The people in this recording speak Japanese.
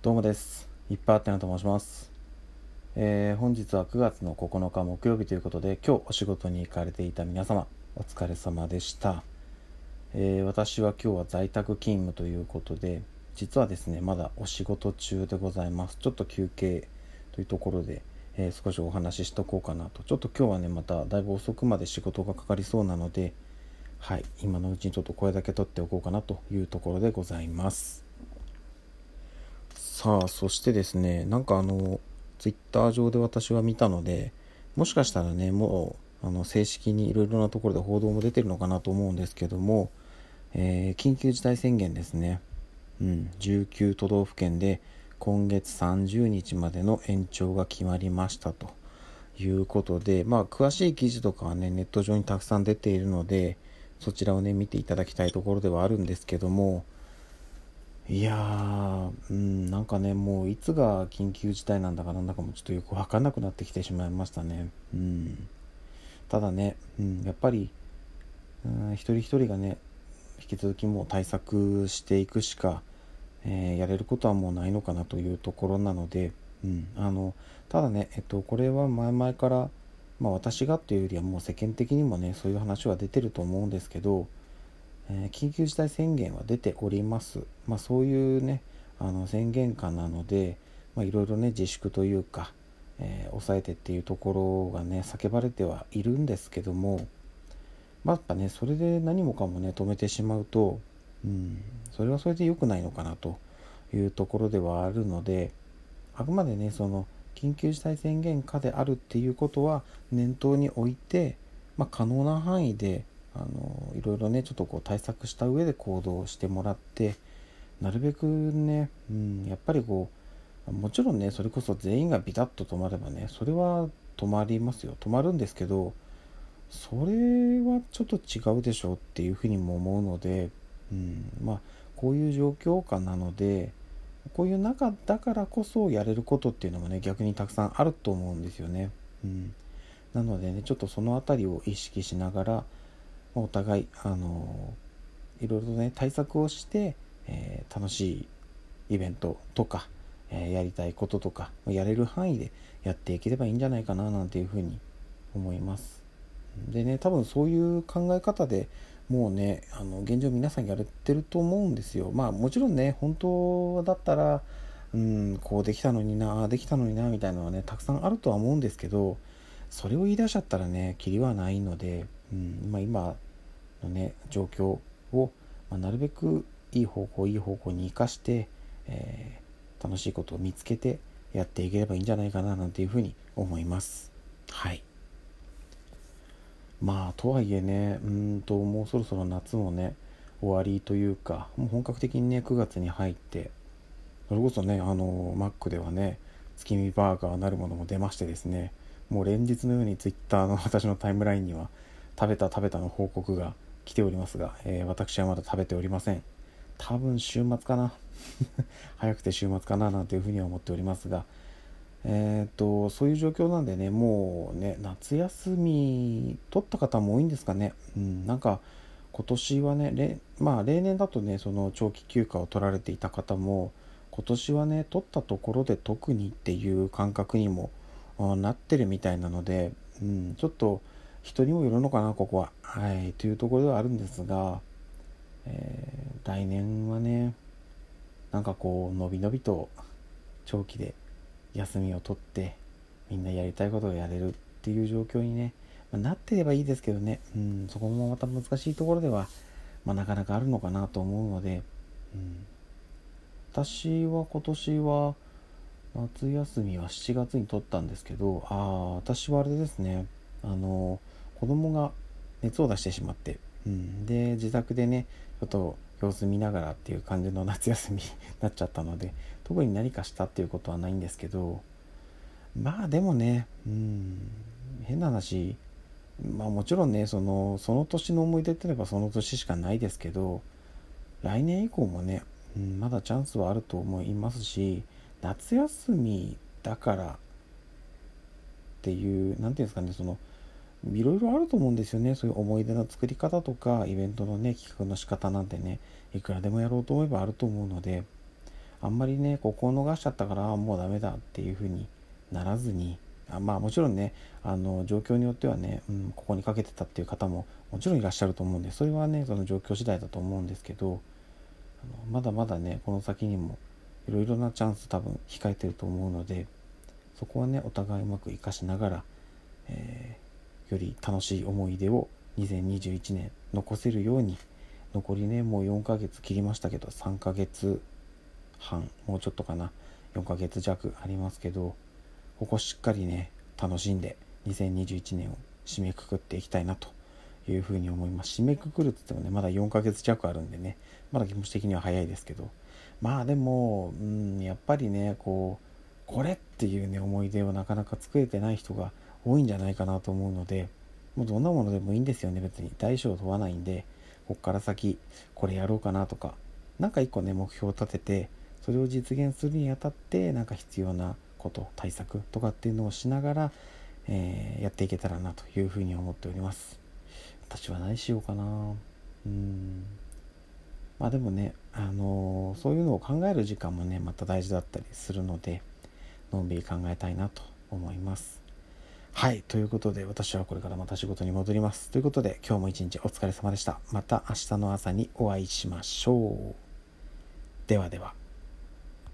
どうもです。いっぱいあってなと申します。えー本日は9月の9日木曜日ということで、今日お仕事に行かれていた皆様、お疲れ様でした。えー私は今日は在宅勤務ということで、実はですね、まだお仕事中でございます。ちょっと休憩というところで、えー少しお話ししとこうかなと。ちょっと今日はね、まただいぶ遅くまで仕事がかかりそうなので、はい、今のうちにちょっと声だけ取っておこうかなというところでございます。さあ、そしてですね、なんかあの、ツイッター上で私は見たので、もしかしたらね、もう、あの、正式にいろいろなところで報道も出てるのかなと思うんですけども、えー緊急事態宣言ですね。うん、19都道府県で今月30日までの延長が決まりましたということで、まあ、詳しい記事とかはね、ネット上にたくさん出ているので、そちらをね、見ていただきたいところではあるんですけども、いやー、うん、なんかね、もういつが緊急事態なんだかなんだかもちょっとよくわかんなくなってきてしまいましたね。うん。ただね、うん、やっぱり、うん、一人一人がね、引き続きもう対策していくしか、えーやれることはもうないのかなというところなので、うん、あの、ただね、えっと、これは前々から、まあ私がっていうよりはもう世間的にもね、そういう話は出てると思うんですけど、えー緊急事態宣言は出ております。まあそういうね、あの宣言下なので、まあいろいろね、自粛というか、えー抑えてっていうところがね、叫ばれてはいるんですけども、まあやっぱね、それで何もかもね、止めてしまうと、うん、それはそれで良くないのかなというところではあるので、あくまでね、その、緊急事態宣言下であるっていうことは念頭に置いて、まあ、可能な範囲で、あの、いろいろね、ちょっとこう対策した上で行動してもらって、なるべくね、うん、やっぱりこう、もちろんね、それこそ全員がビタッと止まればね、それは止まりますよ。止まるんですけど、それはちょっと違うでしょうっていうふうにも思うので、うん、まあ、こういう状況下なので、こういう中だからこそやれることっていうのもね、逆にたくさんあると思うんですよね。うん。なのでね、ちょっとそのあたりを意識しながら、お互い、あのいろいろとね、対策をして、えー楽しいイベントとか、えーやりたいこととか、やれる範囲でやっていければいいんじゃないかな、なんていうふうに思います。でね、多分そういう考え方でもうね、あの、現状皆さんやれてると思うんですよ。まあもちろんね、本当だったら、うん、こうできたのにな、あできたのにな、みたいなのはね、たくさんあるとは思うんですけど、それを言い出しちゃったらね、キリはないので、うん、まあ今のね、状況を、まあ、なるべくいい方向、いい方向に生かして、えー楽しいことを見つけてやっていければいいんじゃないかな、なんていうふうに思います。はい。まあとはいえねうーんともうそろそろ夏もね終わりというかもう本格的にね9月に入ってそれこそねあのマックではね月見バーガーなるものも出ましてですねもう連日のようにツイッターの私のタイムラインには食べた食べたの報告が来ておりますが、えー私はまだ食べておりません。多分週末かな。早くて週末かななんていうふうには思っておりますがえー、とそういう状況なんでねもうね夏休み取った方も多いんですかね、うん、なんか今年はねまあ例年だとねその長期休暇を取られていた方も今年はね取ったところで特にっていう感覚にもなってるみたいなので、うん、ちょっと人にもよるのかなここは。はい。というところではあるんですが、えー来年はねなんかこうのびのびと長期で休みを取ってみんなやりたいことをやれるっていう状況にね、まあなってればいいですけどね、うん、そこもまた難しいところでは、まあ、なかなかあるのかなと思うので、うん、私は今年は夏休みは7月に取ったんですけどああ私はあれですね。あの子供が熱を出してしまって、うん、で自宅でねちょっと様子見ながらっていう感じの夏休みに なっちゃったので特に何かしたっていうことはないんですけどまあでもねうん。変な話まあもちろんねそのその年の思い出って言えばその年しかないですけど来年以降もね、うん、まだチャンスはあると思いますし夏休みだからっていう何ていうんですかねそのいろいろあると思うんですよね。そういう思い出の作り方とかイベントのね企画の仕方なんてねいくらでもやろうと思えばあると思うのであんまりねここを逃しちゃったからもうダメだっていうふうにならずにあまあもちろんねあの状況によってはね、うん、ここにかけてたっていう方ももちろんいらっしゃると思うんでそれはねその状況次第だと思うんですけどあのまだまだねこの先にもいろいろなチャンス多分控えてると思うのでそこはねお互いうまく生かしながら、えー、より楽しい思い出を2021年残せるように残りねもう4ヶ月切りましたけど3ヶ月半もうちょっとかな。4ヶ月弱ありますけどここしっかりね楽しんで2021年を締めくくっていきたいなというふうに思います。締めくくるって言ってもねまだ4ヶ月弱あるんでねまだ気持ち的には早いですけど。まあでもうんやっぱりねこうこれっていうね思い出をなかなか作れてない人が多いんじゃないかなと思うのでもうどんなものでもいいんですよね別に。大小問わないんでこっから先これやろうかなとか。何か一個ね目標を立ててそれを実現するにあたってなんか必要なこと対策とかっていうのをしながら、えー、やっていけたらなというふうに思っております。私は何しようかな。うん。まあでもねあのー、そういうのを考える時間もねまた大事だったりするのでのんびり考えたいなと思います。はいということで私はこれからまた仕事に戻ります。ということで今日も一日お疲れ様でした。また明日の朝にお会いしましょう。ではでは。